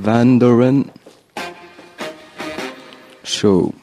Van Doren Show.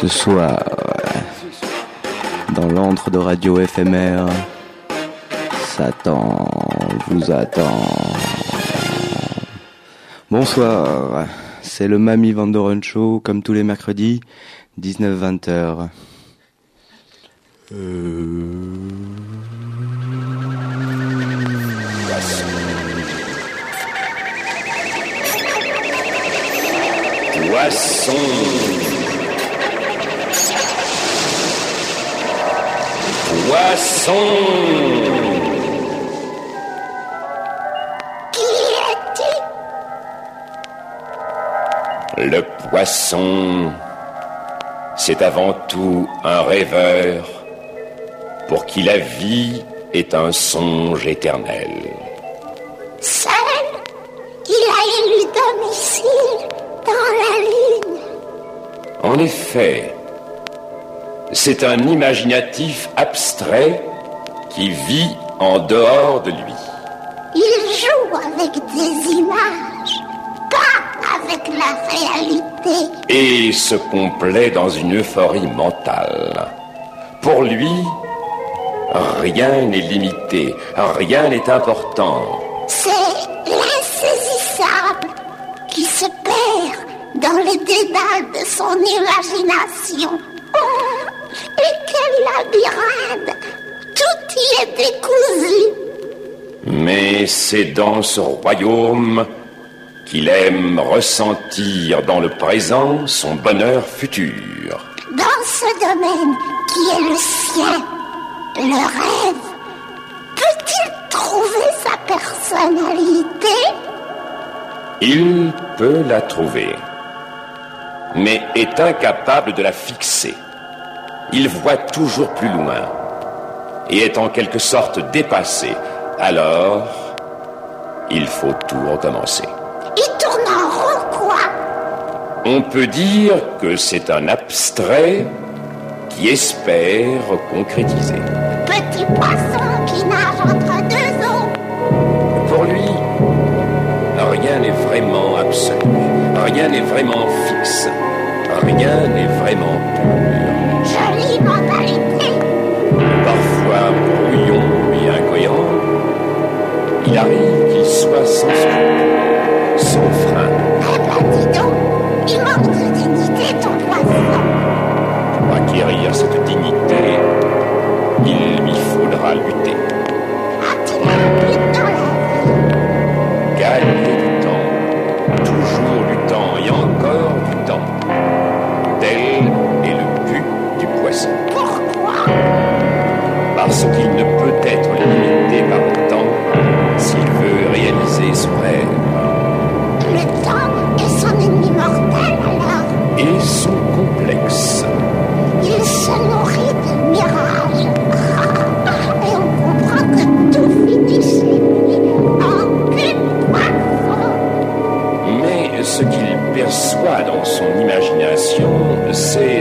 Ce soir, dans l'antre de radio éphémère, Satan vous attend. Bonsoir, c'est le Mamie Vandoren Show, comme tous les mercredis, 19-20 heures. Poisson. Poisson. Le poisson, c'est avant tout un rêveur pour qui la vie est un songe éternel. Seul, il a élu domicile dans la lune. En effet, c'est un imaginatif abstrait qui vit en dehors de lui. Il joue avec des images, pas avec la réalité. et se complaît dans une euphorie mentale. Pour lui, rien n'est limité, rien n'est important. C'est l'insaisissable qui se perd dans les dédales de son imagination. Oh, quel labyrinthe Tout y est décousu. Mais c'est dans ce royaume qu'il aime ressentir dans le présent son bonheur futur. Dans ce domaine qui est le sien, le rêve, peut-il trouver sa personnalité? Il peut la trouver, mais est incapable de la fixer. Il voit toujours plus loin et est en quelque sorte dépassé. Alors, il faut tout recommencer. Il tourne en rond, quoi On peut dire que c'est un abstrait qui espère concrétiser. Petit poisson qui nage entre deux eaux. Pour lui, rien n'est vraiment absolu, rien n'est vraiment fixe, rien n'est vraiment pur.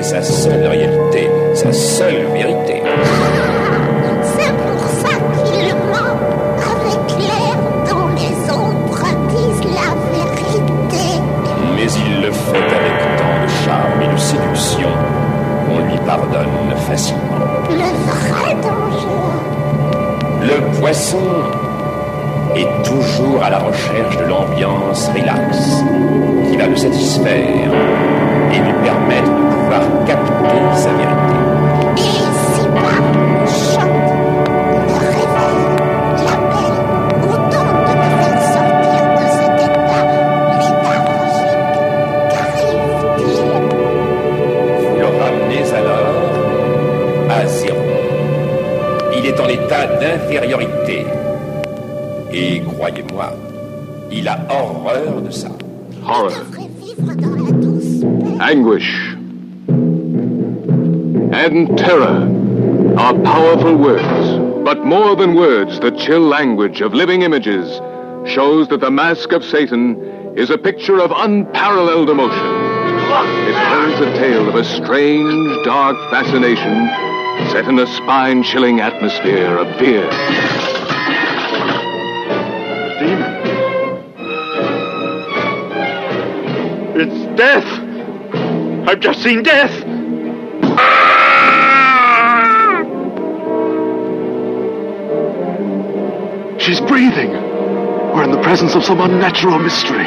Sa seule réalité, sa seule vérité. C'est pour ça qu'il ment avec l'air dont les autres disent la vérité. Mais il le fait avec tant de charme et de séduction qu'on lui pardonne facilement. Le vrai danger. Le poisson est toujours à la recherche de l'ambiance relax qui va le satisfaire et lui permettre capter sa vérité. Et si bas le chante, le réveille, l'appelle, autant de me faire sortir de cet état léthargique. Qu'arrive-t-il Vous le ramenez alors à zéro. Il est en état d'infériorité. Et croyez-moi, il a horreur de ça. Horror, devrait vivre dans la douce paix. anguish, and terror are powerful words. But more than words, the chill language of living images shows that the mask of Satan is a picture of unparalleled emotion. It tells a tale of a strange, dark fascination set in a spine-chilling atmosphere of fear. Demon. It's death. I've just seen death. She's breathing. We're in the presence of some unnatural mystery.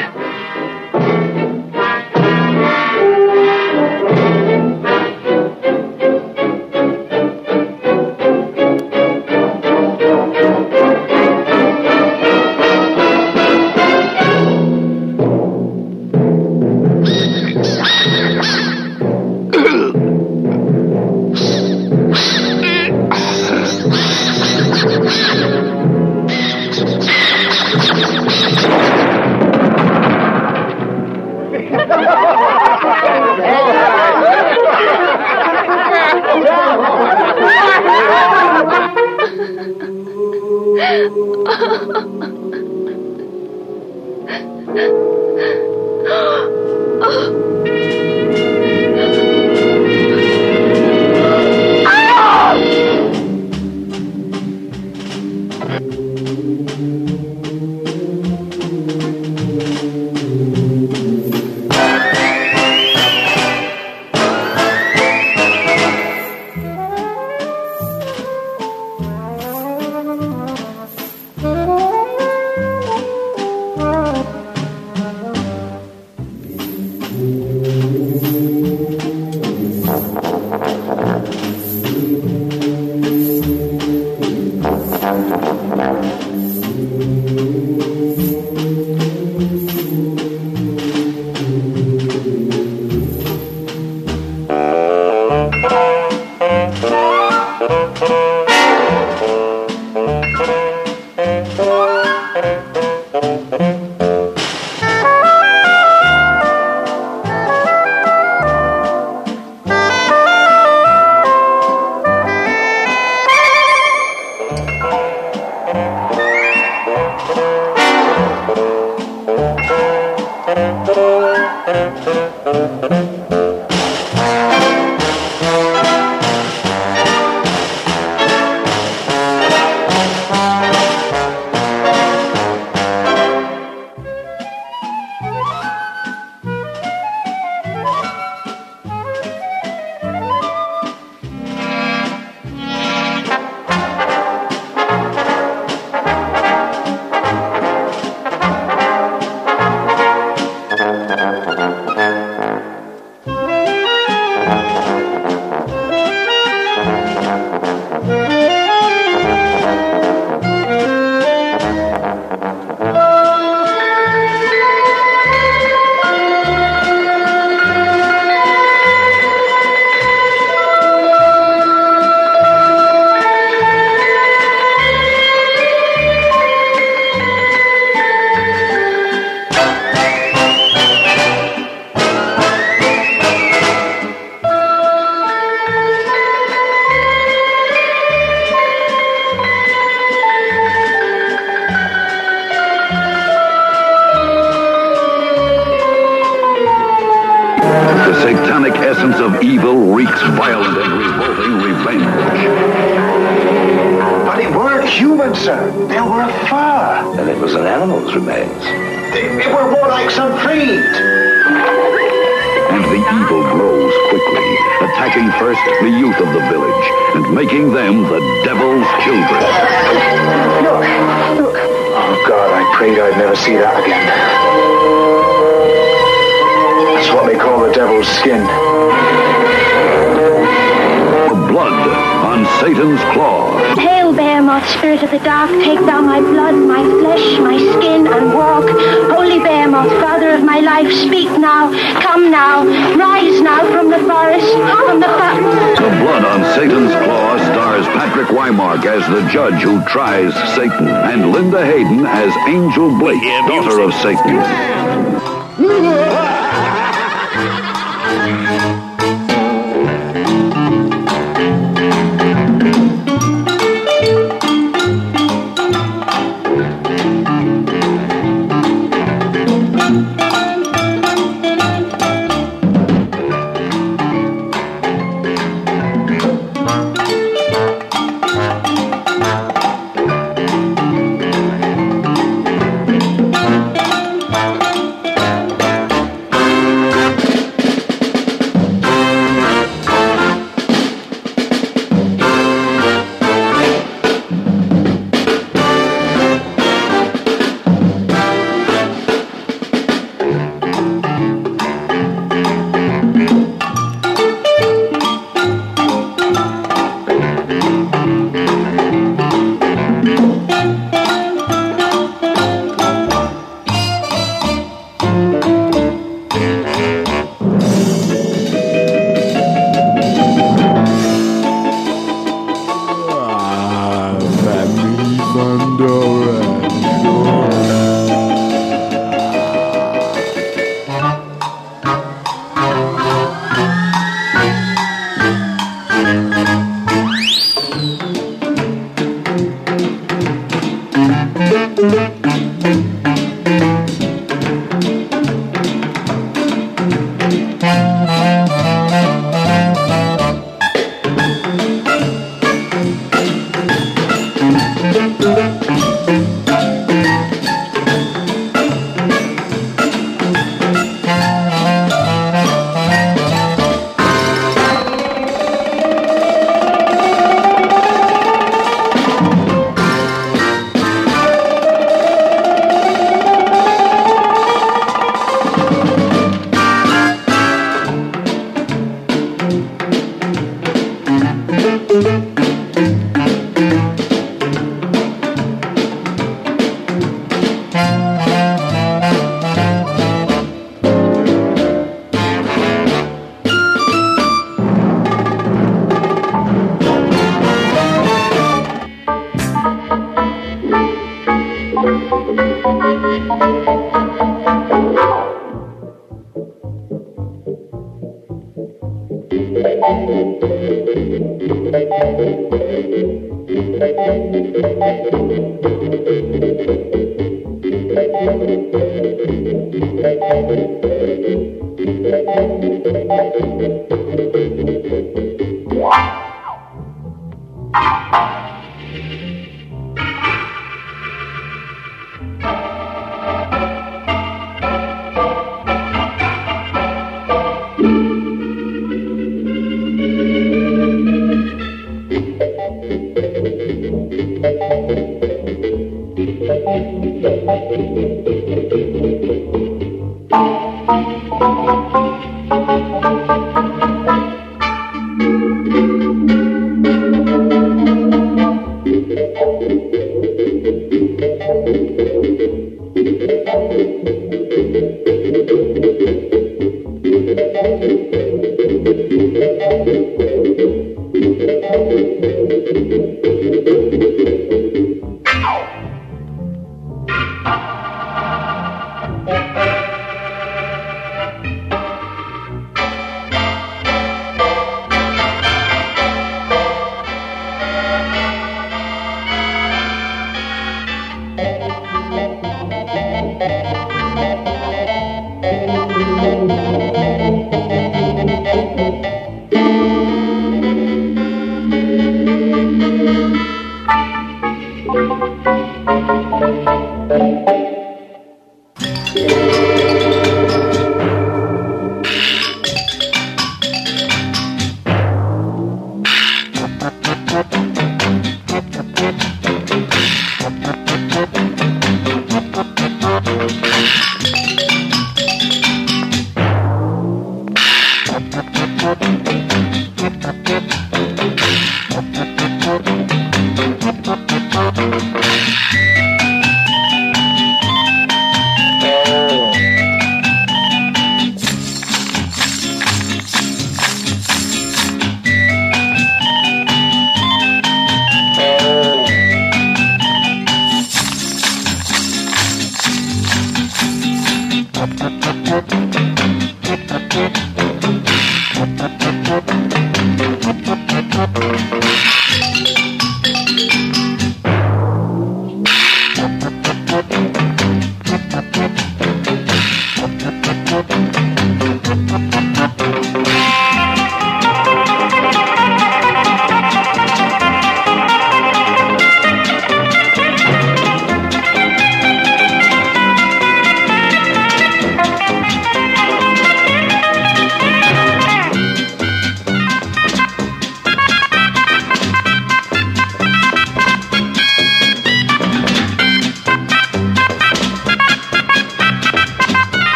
Weimark as the judge who tries Satan, and Linda Hayden as Angel Blake, daughter of Satan.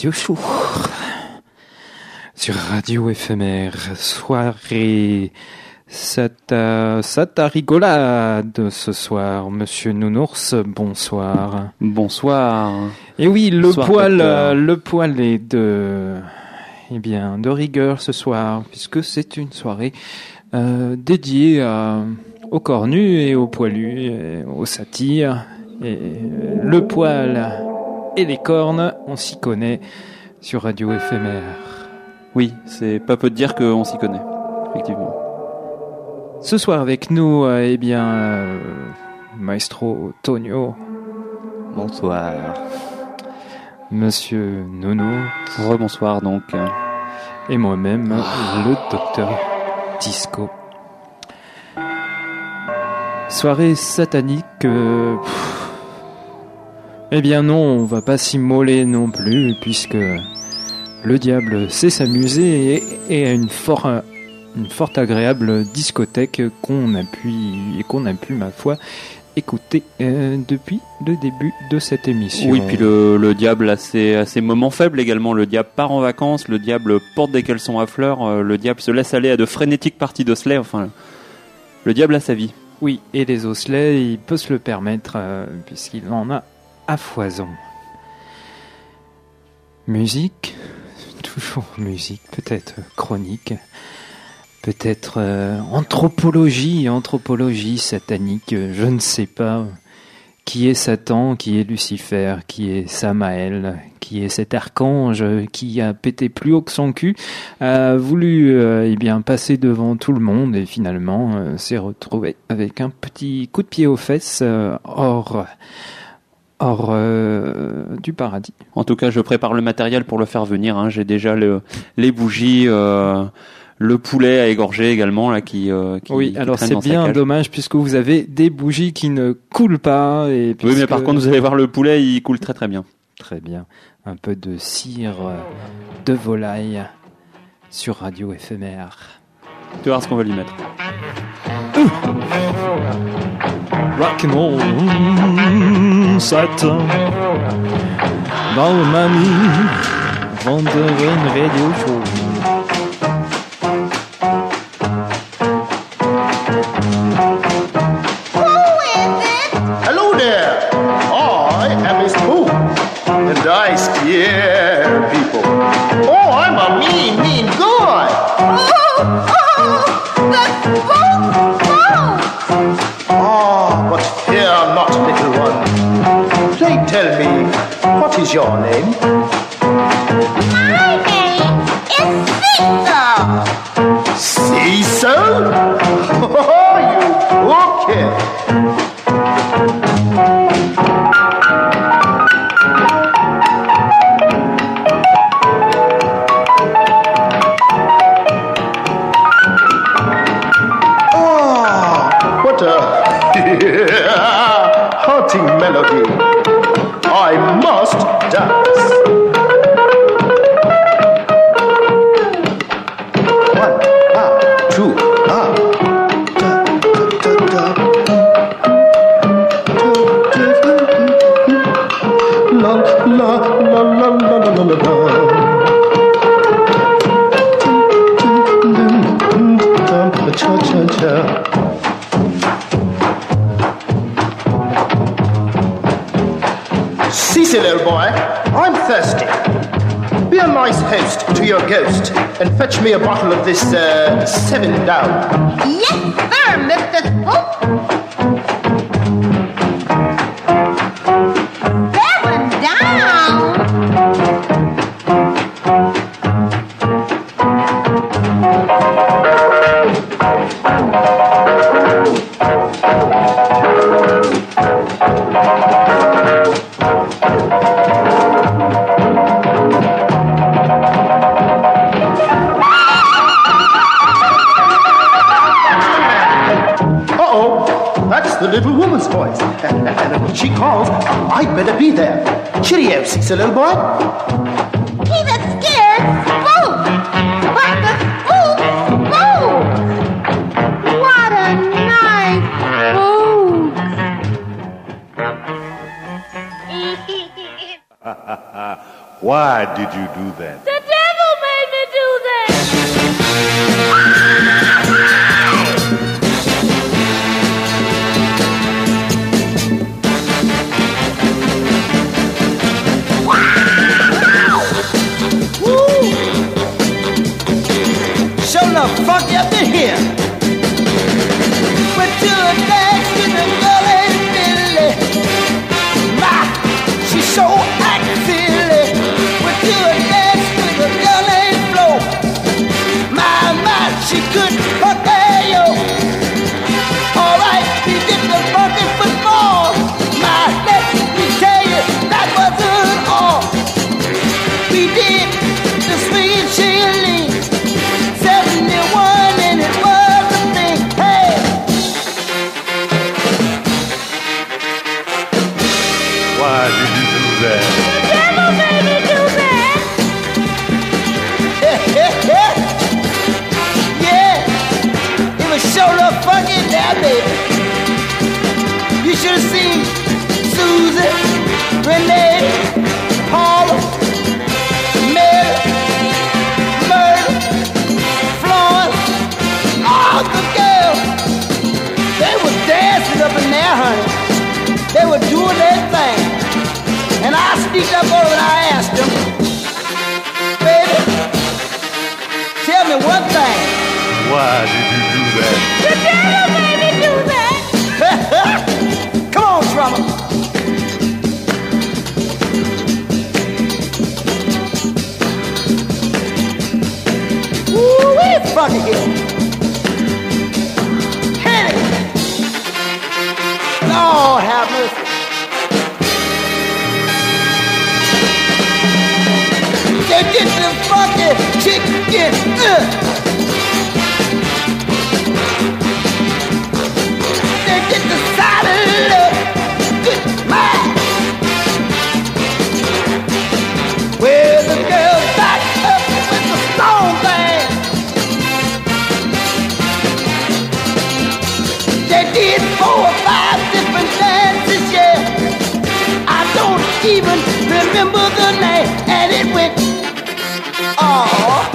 Radio Show sur Radio éphémère soirée Sata, Sata rigolade ce soir, Monsieur Nounours, bonsoir. Bonsoir. Et oui, le Bonsoir, poil, docteur. euh, le poil est de, eh bien, de rigueur ce soir, puisque c'est une soirée euh, dédiée à, aux cornus et aux poilus, et aux satires. Et le poil et les cornes, on s'y connaît sur Radio éphémère. Oui, c'est pas peu de dire qu'on s'y connaît, effectivement. Ce soir avec nous, euh, eh bien, euh, Maestro Tonio, Bonsoir. Monsieur Nono Rebonsoir donc. et moi-même, le docteur Disco. Soirée satanique. euh, pff, eh bien non, on va pas s'immoler non plus, puisque le diable sait s'amuser et, a une fort, une fort agréable discothèque qu'on a pu, et qu'on a pu, ma foi, écouter euh, depuis le début de cette émission. Oui, puis le, le diable a ses, a ses moments faibles également. Le diable part en vacances, le diable porte des caleçons à fleurs, euh, le diable se laisse aller à de frénétiques parties d'osselets. Enfin, le diable a sa vie. Oui, et les osselets, il peut se le permettre, euh, puisqu'il en a à foison. Musique, toujours musique, peut-être chronique, peut-être euh, anthropologie, anthropologie satanique, je ne sais pas. Qui est Satan, qui est Lucifer, qui est Samaël, qui est cet archange qui a pété plus haut que son cul, a voulu euh, eh passer devant tout le monde et finalement euh, s'est retrouvé avec un petit coup de pied aux fesses euh, hors hors euh, du paradis. En tout cas, je prépare le matériel pour le faire venir. hein. J'ai déjà le, les bougies, euh, le poulet à égorger également là qui. euh, qui oui, qui alors c'est bien dommage puisque vous avez des bougies qui ne coulent pas et Oui, mais par contre, vous allez voir le poulet, il coule très très bien. Très bien. Un peu de cire euh, de volaille sur radio éphémère. Tu vas voir ce qu'on va lui mettre. Rock and roll satt Dalmann i vandrer en radiosjon. oh that's the little woman's voice. And, and, she calls, I'd better be there. Cheerio, sexy little boy. Why did you do that? The devil made me do that. why did you do that? The devil made me do that. Come on, drummer. funky here. Hit it. Oh, have mercy. They get them funky chicken. Uh. did four or five different dances, yeah. I don't even remember the name, and it went, oh.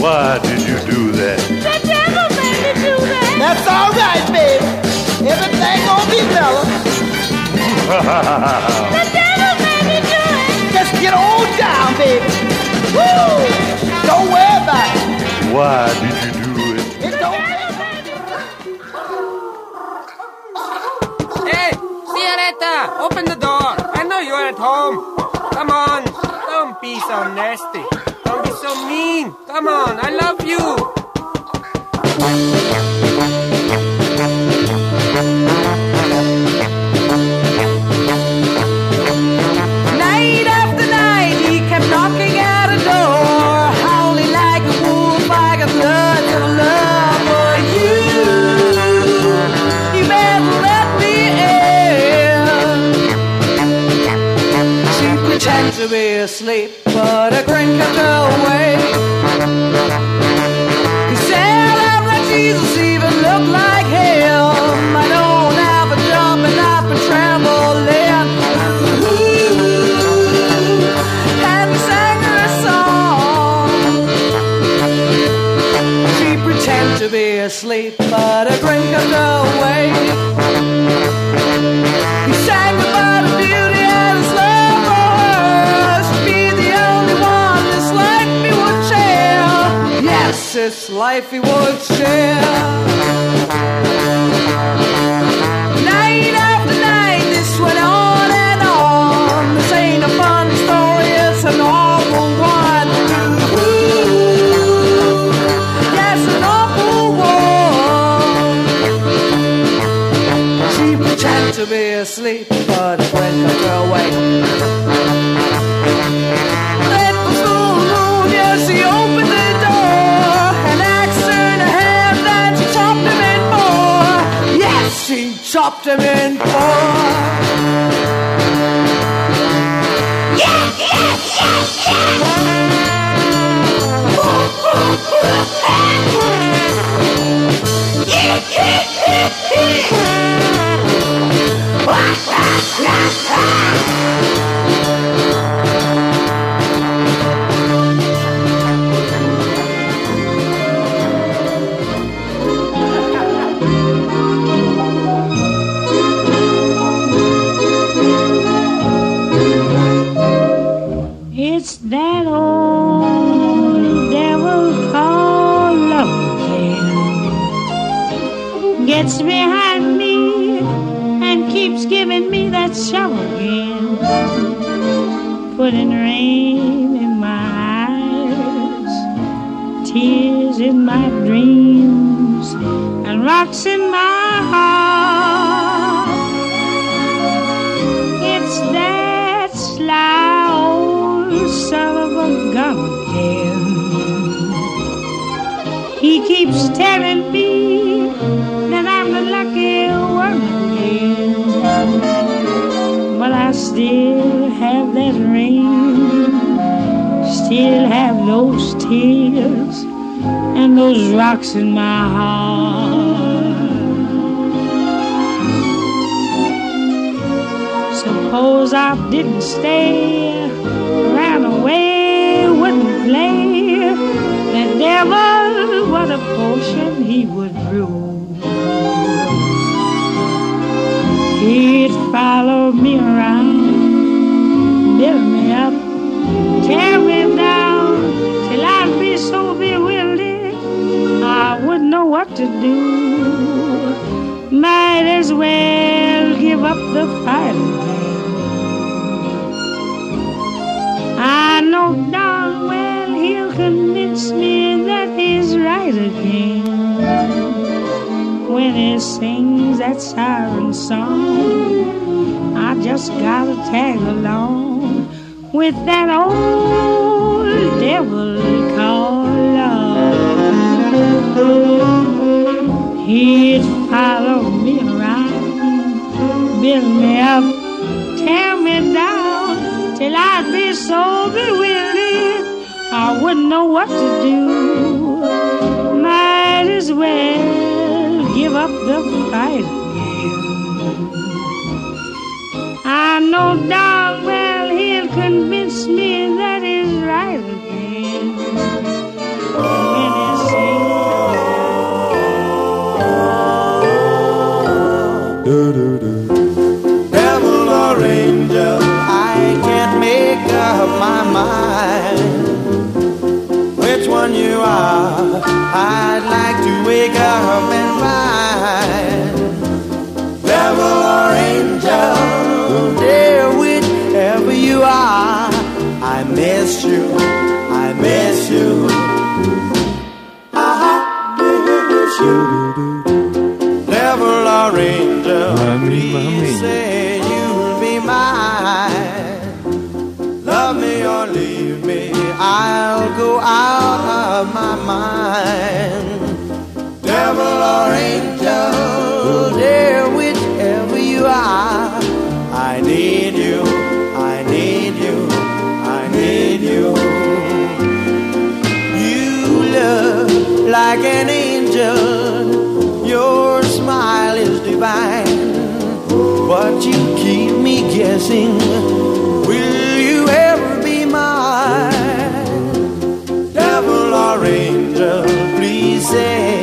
Why did you do that? The devil made me do that. That's all right, baby. Everything gonna be better. the devil made me do it. Just get on down, baby. Woo! Don't worry about it. Why did you do it? It's don't Hey, Ciaretta, open the door. I know you're at home. Come on, don't be so nasty. Don't be so mean. Come on, I love you. stay. gotta tag along with that old devil called love. He'd follow me around, build me up, tear me down, till I'd be so bewildered I wouldn't know what to do. Might as well give up the fight no doubt, well, he'll convince me that he's right again. Do, do, do. Devil or angel, I can't make up my mind. Which one you are, I'd like to wake up and ride. Are. I miss you, I miss you. I miss you. Devil or angel, please say you'll be mine. Love me or leave me, I'll go out of my mind. Like an angel, your smile is divine, but you keep me guessing. Will you ever be mine? Devil or angel, please say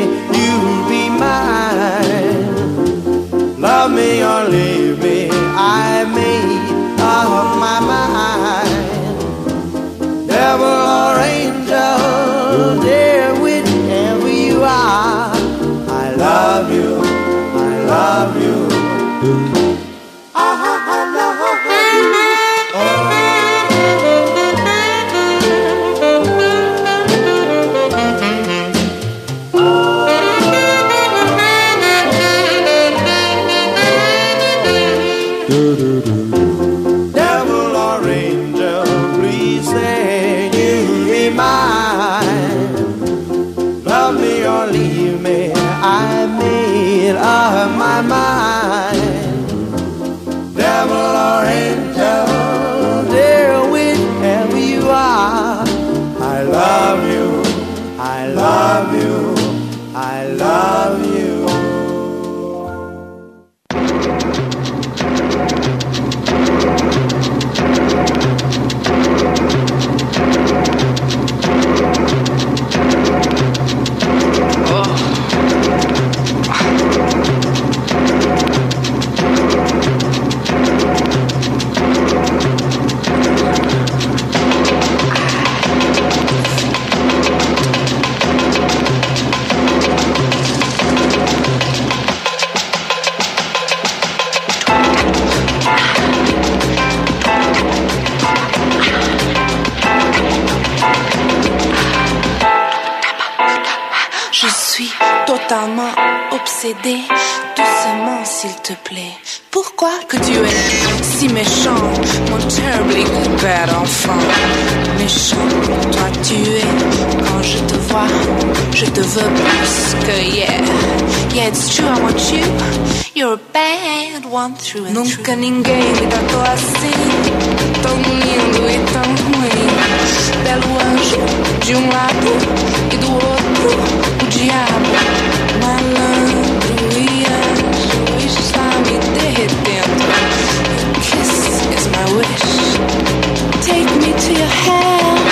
veux plus que hier. Yeah, it's true, I want you. You're a bad one through and Nunca ninguém me tratou assim. Tão lindo e tão ruim. Belo anjo de um lado e do outro o diabo. Malandro e anjo está me derretendo. Your kiss is my wish. Take me to your hell.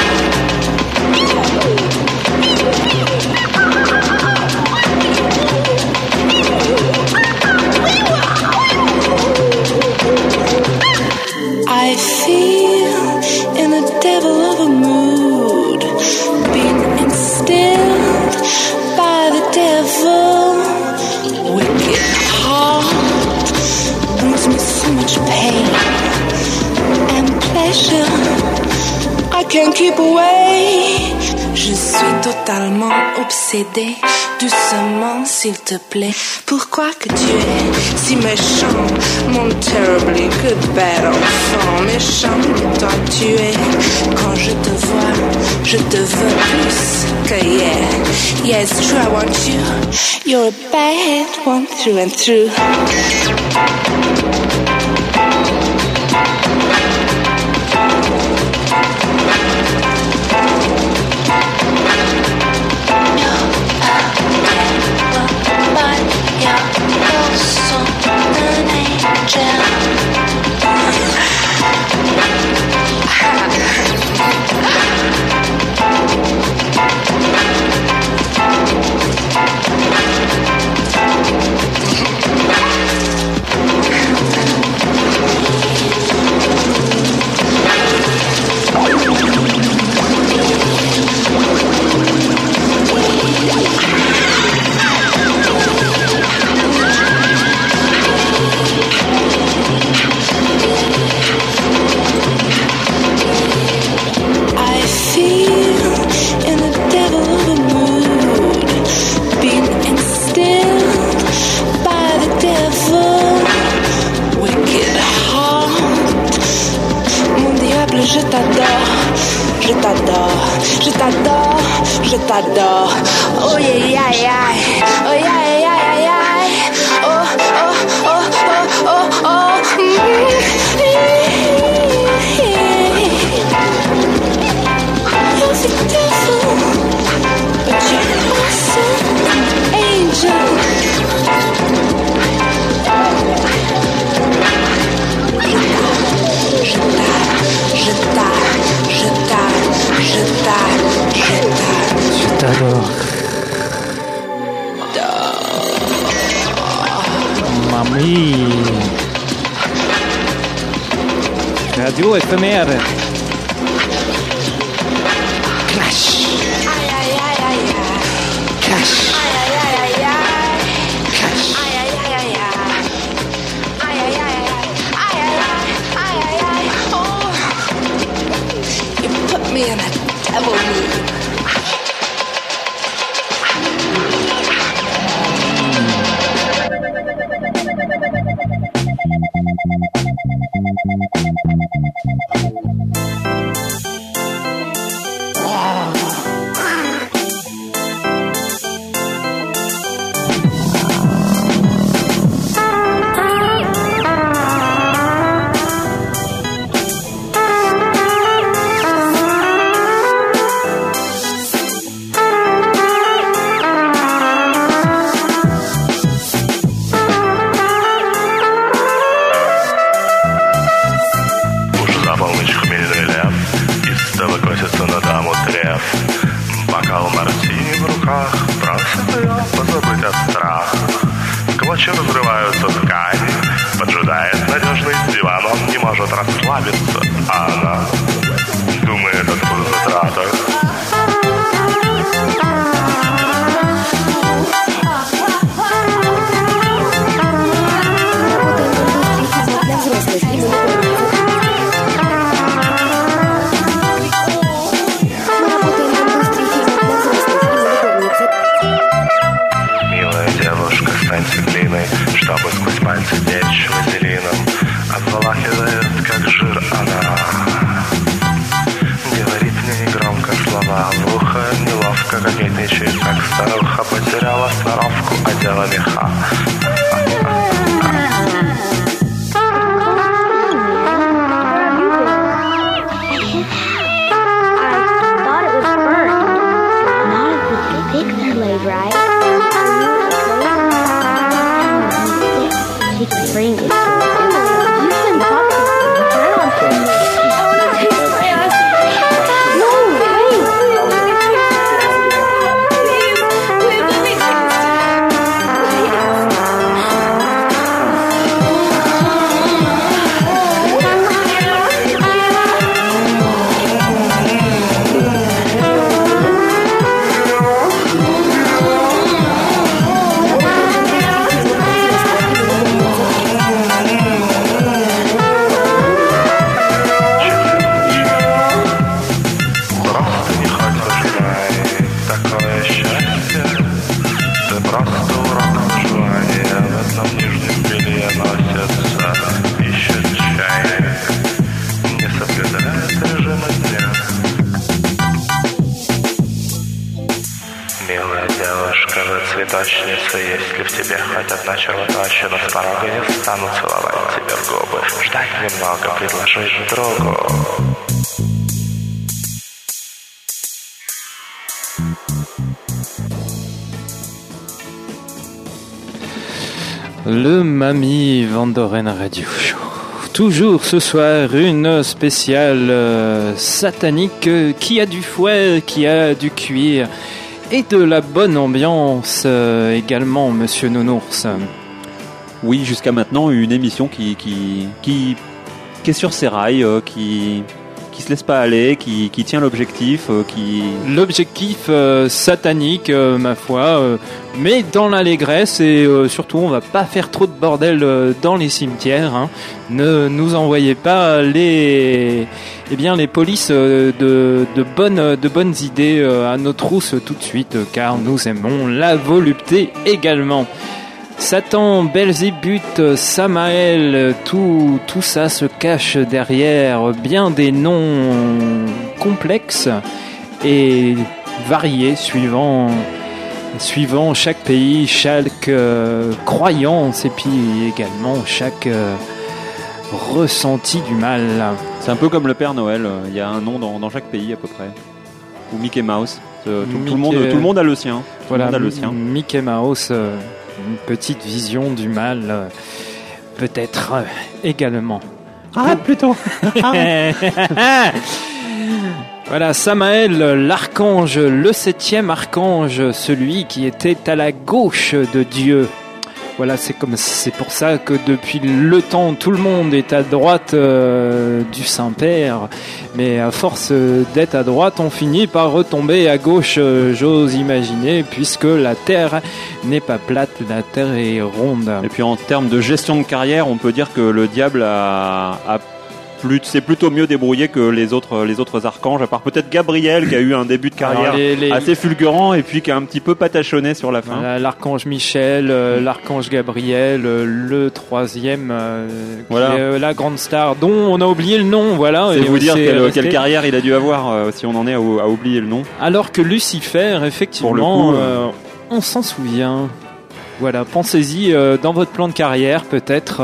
Keep away. Je suis totalement obsédée. Doucement, s'il te plaît. Pourquoi que tu es si méchant, mon terribly good bad enfant méchant? Toi tu es. Quand je te vois, je te veux plus que. Yeah, it's true, I want you. You're a bad one through and through. jam. Le Mami Vandoren Radio Show. Toujours ce soir, une spéciale euh, satanique euh, qui a du fouet, qui a du cuir et de la bonne ambiance euh, également, monsieur Nounours. Oui, jusqu'à maintenant, une émission qui qui est sur ses rails, euh, qui, qui se laisse pas aller, qui, qui tient l'objectif, euh, qui... L'objectif euh, satanique, ma foi, mais dans l'allégresse et surtout, on va pas faire trop de bordel dans les cimetières. hein. Ne nous envoyez pas les, eh bien, les polices de, de bonnes, de bonnes idées à nos trousses tout de suite, car nous aimons la volupté également. Satan, Belzébuth, Samaël, tout, tout ça se cache derrière bien des noms complexes et variés suivant, suivant chaque pays, chaque euh, croyance et puis également chaque euh, ressenti du mal. C'est un peu comme le Père Noël, il y a un nom dans, dans chaque pays à peu près. Ou Mickey Mouse. Euh, Tout, tout le monde, Mickey- tout le monde a le sien. Tout Voilà, le monde a le sien. Mickey Mouse, euh, une petite vision du mal, euh, peut-être euh, également. Arrête plutôt Voilà, Samaël, l'archange, le septième archange, celui qui était à la gauche de Dieu. Voilà, c'est comme c'est pour ça que depuis le temps, tout le monde est à droite euh, du Saint-Père, mais à force d'être à droite, on finit par retomber à gauche, euh, j'ose imaginer, puisque la Terre n'est pas plate, la Terre est ronde. Et puis en termes de gestion de carrière, on peut dire que le diable a plus, c'est plutôt mieux débrouillé que les autres, les autres archanges, à part peut-être Gabriel qui a eu un début de carrière Alors, les- les- assez fulgurant et puis qui a un petit peu patachonné sur la fin. Voilà, l'archange Michel, euh, l'archange Gabriel, euh, le troisième, euh, qui Voilà. est, la grande star, dont on a oublié le nom, voilà. C'est vous dire quelle, carrière il a dû avoir si on en est à, à oublier le nom. Alors que Lucifer, effectivement, coup, on s'en souvient. Voilà, pensez-y dans votre plan de carrière, peut-être.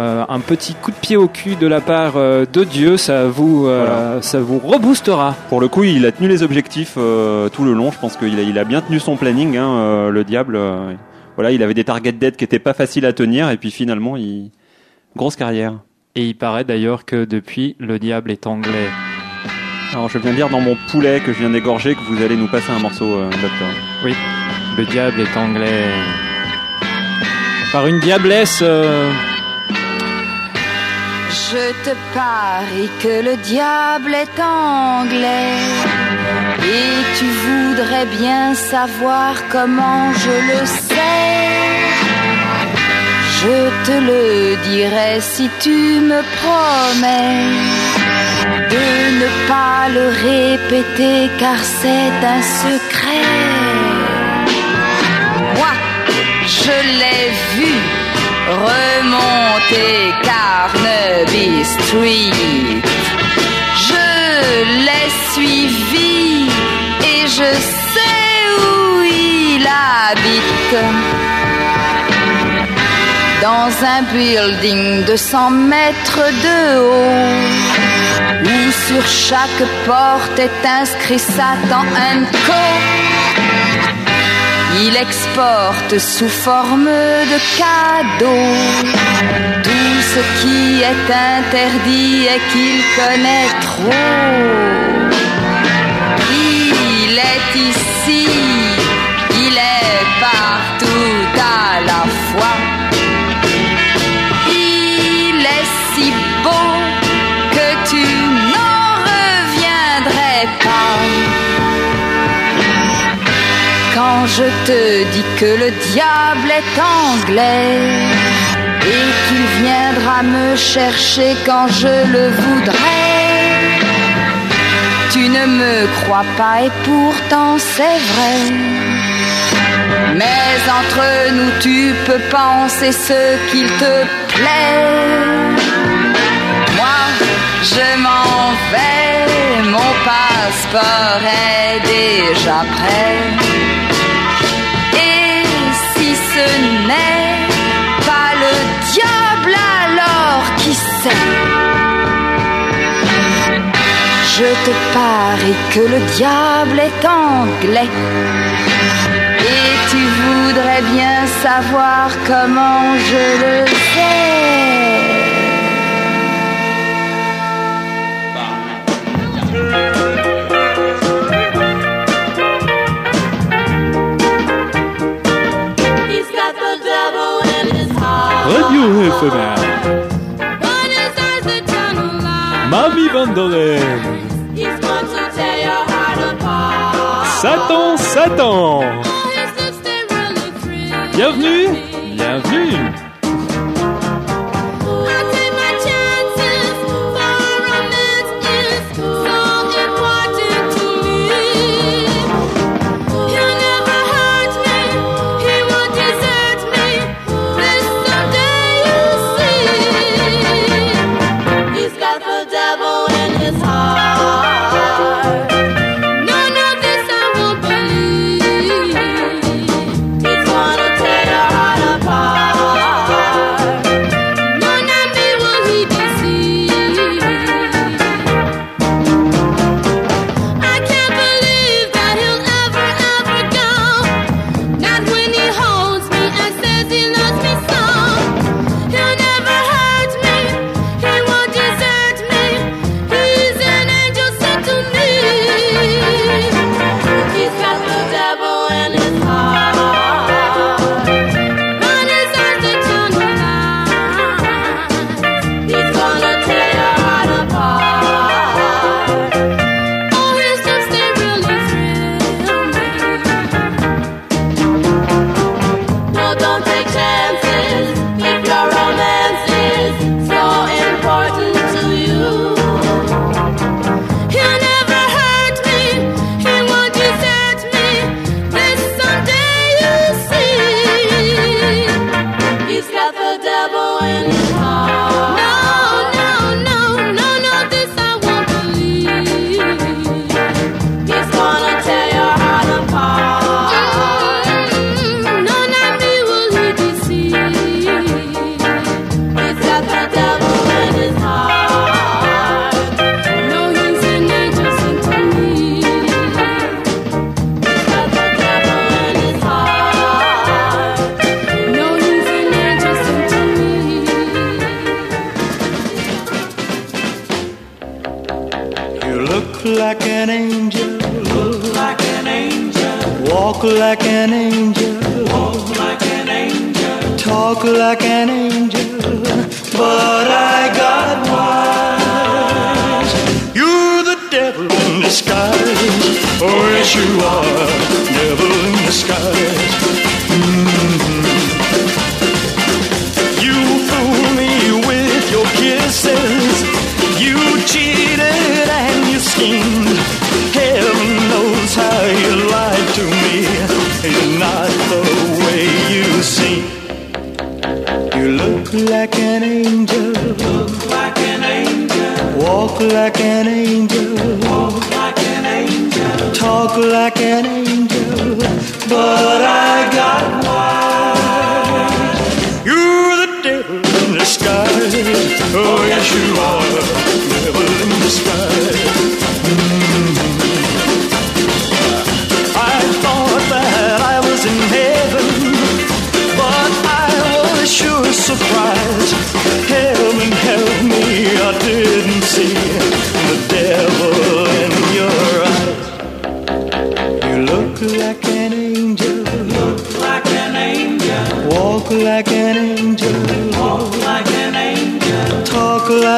Euh, un petit coup de pied au cul de la part euh, de Dieu, ça vous, euh, ça vous reboostera. Pour le coup, il a tenu les objectifs euh, tout le long. Je pense qu'il a, il a bien tenu son planning, hein, euh, le diable. euh, voilà, il avait des targets d'aide qui étaient pas faciles à tenir et puis finalement, il grosse carrière. Et il paraît d'ailleurs que depuis, le diable est anglais. Alors, je viens dire dans mon poulet que je viens d'égorger que vous allez nous passer un morceau, euh, docteur. Oui, le diable est anglais. Par une diablesse. Je te parie que le diable est anglais. Et tu voudrais bien savoir comment je le sais. Je te le dirai si tu me promets de ne pas le répéter car c'est un secret. Moi, Carnaby Street. Je l'ai suivi et je sais où il habite. Dans un building de 100 mètres de haut, où sur chaque porte est inscrit Satan Co. Il exporte sous forme de cadeaux tout ce qui est interdit et qu'il connaît trop. Il est ici, te dis que le diable est anglais et qu'il viendra me chercher quand je le voudrais, tu ne me crois pas et pourtant c'est vrai. Mais entre nous tu peux penser ce qu'il te plaît. Moi, je m'en vais, mon passeport est déjà prêt. Ce pas le diable, alors qui sait? Je te parie que le diable est anglais. Et tu voudrais bien savoir comment je le sais. Tear your heart apart. Satan, Satan. Thrill Bienvenue. Bienvenue.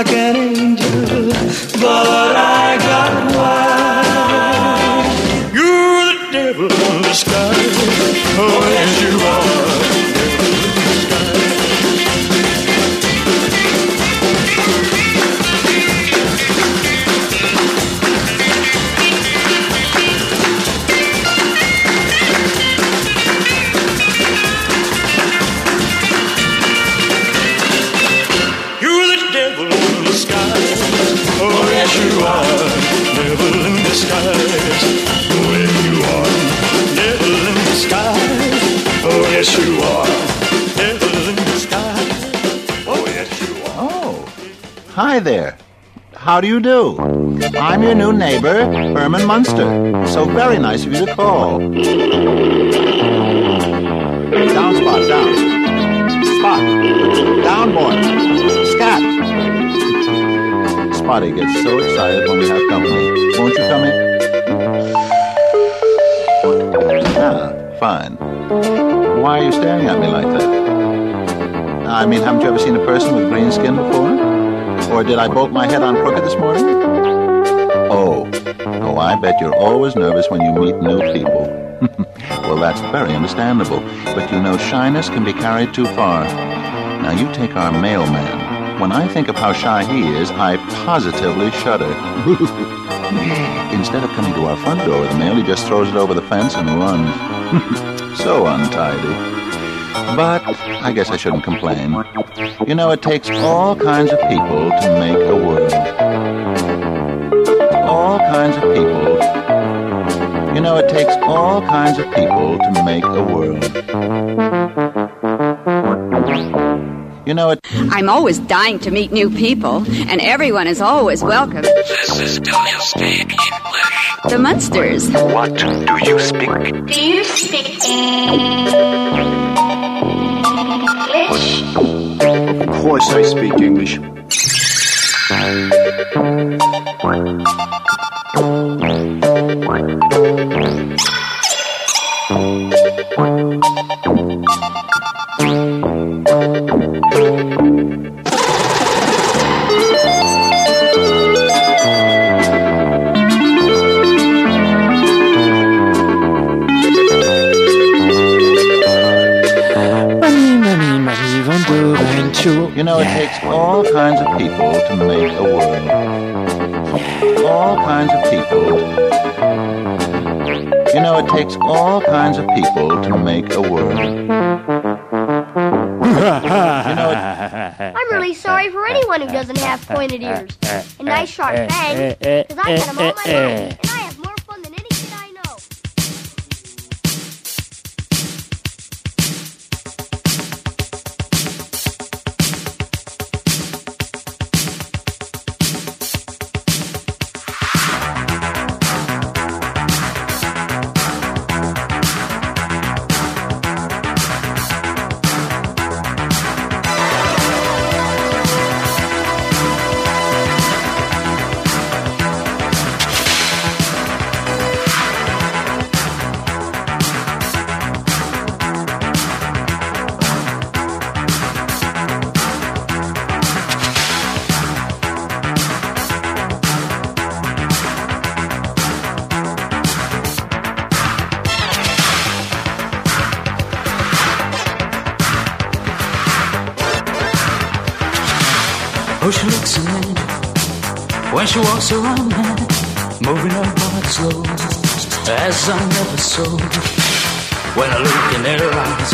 again you do? I'm your new neighbor, Herman Munster. So very nice of you to call. Down, Spot, down. Spot. Down, boy. Scat. Spotty gets so excited when we have company. Won't you come in? Ah, fine. Why are you staring at me like that? I mean, haven't you ever seen a person with green skin before? Or did I bolt my head on crooked this morning? Oh, oh, I bet you're always nervous when you meet new people. well, that's very understandable. But you know, shyness can be carried too far. Now, you take our mailman. When I think of how shy he is, I positively shudder. Instead of coming to our front door with the mail, he just throws it over the fence and runs. so untidy. But I guess I shouldn't complain. You know, it takes all kinds of people to make a world. All kinds of people. You know, it takes all kinds of people to make a world. You know, it. I'm always dying to meet new people, and everyone is always welcome. This is domestic English. The Munsters. What do you speak? Do you speak English? Of course I speak English. You know, it takes all kinds of people to make a world. All kinds of people. You know, it takes all kinds of people to make a world. I'm really sorry for anyone who doesn't have pointed ears and nice sharp fangs, because I've had them all my life, when she walks around me, moving her heart slow, as I never saw. When I look in her eyes,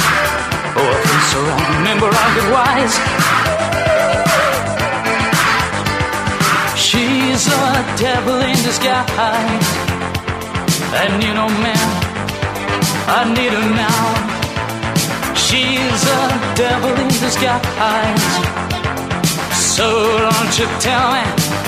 oh, I feel so wrong. Remember, I get wise. She's a devil in disguise, and you know, man, I need her now. She's a devil in disguise. So don't you tell me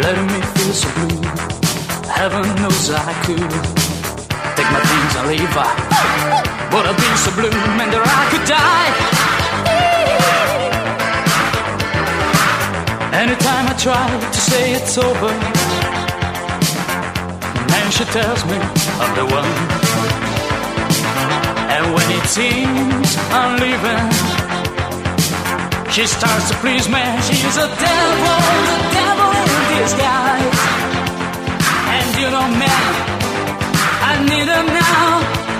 letting me feel so blue. Heaven knows I could take my things and leave but I've been so blue, man, that I could die. Anytime I try to say it's over, man, she tells me I'm the one. And when it seems I'm leaving. She starts to please me. She's a devil, the devil disguise. And you know, man, I need her now.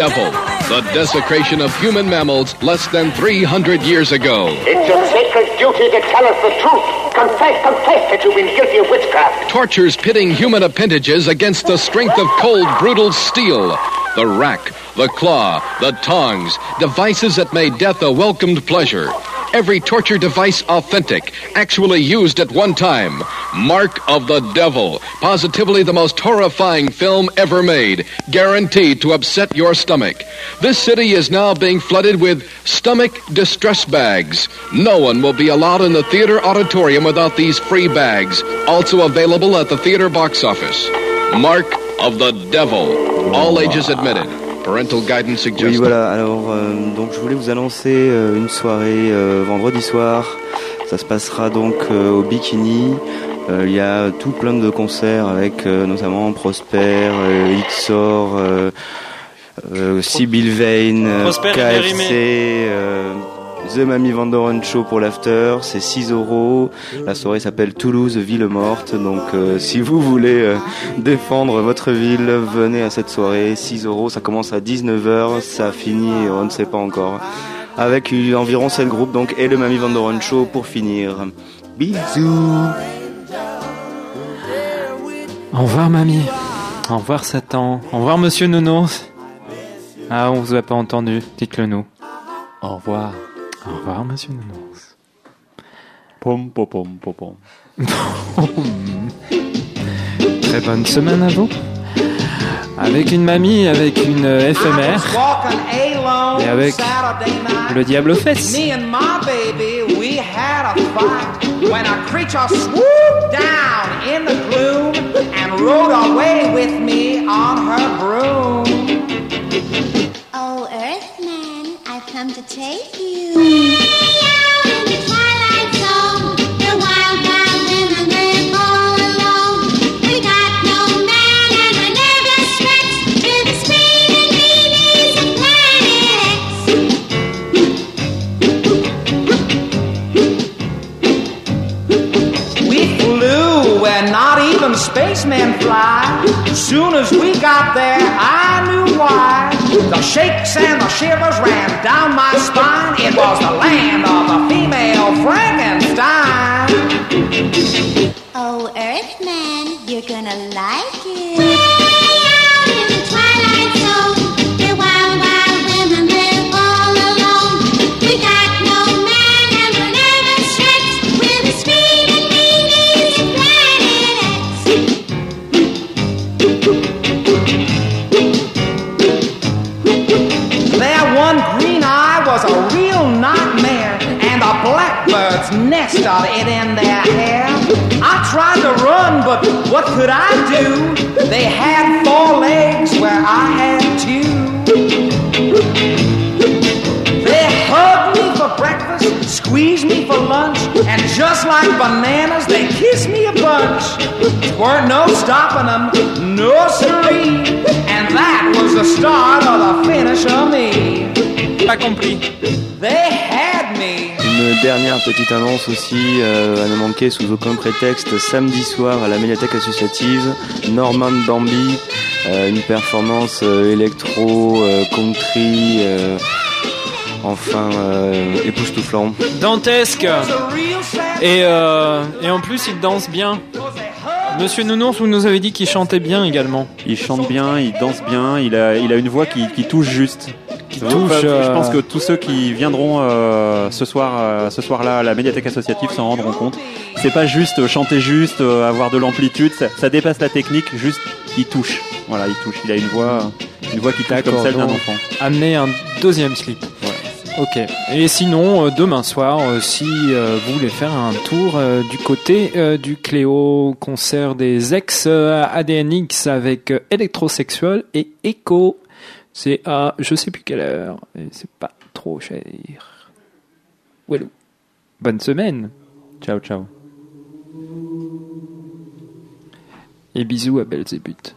Devil, the desecration of human mammals less than 300 years ago. It's your sacred duty to tell us the truth. Confess, confess that you've been guilty of witchcraft. Tortures pitting human appendages against the strength of cold, brutal steel. The rack, the claw, the tongs, devices that made death a welcomed pleasure. Every torture device authentic, actually used at one time. Mark of the Devil, positively the most horrifying film ever made, guaranteed to upset your stomach. This city is now being flooded with stomach distress bags. No one will be allowed in the theater auditorium without these free bags, also available at the theater box office. Mark of the Devil, all ages admitted. Parental guidance suggested. Oui, voilà. Alors, euh, donc, je voulais vous annoncer euh, une soirée euh, vendredi soir. Ça se passera donc euh, au Bikini. Euh, il y a tout plein de concerts avec euh, notamment Prosper, euh, Xor, Sibyl Vane. KFC, The Mami Vandoren Show pour l'after. C'est 6 euros. La soirée s'appelle Toulouse, ville morte. Donc, euh, si vous voulez euh, défendre votre ville, venez à cette soirée. 6 euros. Ça commence à 19h. Ça finit, on ne sait pas encore. Avec environ 7 groupes, donc, et le Mami Vandoren Show pour finir. Bisous! Au revoir, mamie. Au revoir, Satan. Au revoir, monsieur Nounours. Ah, on vous a pas entendu. Dites-le nous. Au revoir. Au revoir, monsieur Nounours. Pom, pom, pom, pom, pom. Très bonne semaine à vous. Avec une mamie, avec une éphémère. Et avec le diable aux fesses. Rode away with me on her broom. Oh, Earthman, I've come to take you. Spacemen fly. Soon as we got there, I knew why. The shakes and the shivers ran down my spine. It was the land of the female Frankenstein. Oh, Earthman, you're gonna like it. It in their hair. I tried to run, but what could I do? They had four legs where I had two. They hugged me for breakfast, squeezed me for lunch, and just like bananas, they kissed me a bunch. Weren't no stopping them, no siree. And that was the start of the finish of me. Pas compris. They had. Une dernière petite annonce aussi euh, à ne manquer sous aucun prétexte samedi soir à la médiathèque associative Norman Bambi euh, une performance euh, électro country enfin époustouflant Dantesque. Et en plus, il danse bien. Monsieur Nounours, vous nous avez dit qu'il chantait bien également. Il chante bien, il danse bien, il a, il a une voix qui, qui touche juste. Qui touche, Je euh, pense que tous ceux qui viendront euh, ce soir, euh, ce soir-là à la médiathèque associative s'en rendront compte. C'est pas juste chanter juste, euh, avoir de l'amplitude, ça, ça dépasse la technique. Juste, il touche. Voilà, il touche. Il a une voix, une voix qui touche comme celle d'un enfant. Amener un deuxième slip. Ok. Et sinon, euh, demain soir, euh, si euh, vous voulez faire un tour du côté du Cléo, concert des ex ADNX avec électrosexuel et Echo. C'est à je sais plus quelle heure. Et c'est pas trop cher. Wellou. Bonne semaine. Ciao, ciao. Et bisous à Belzébuth.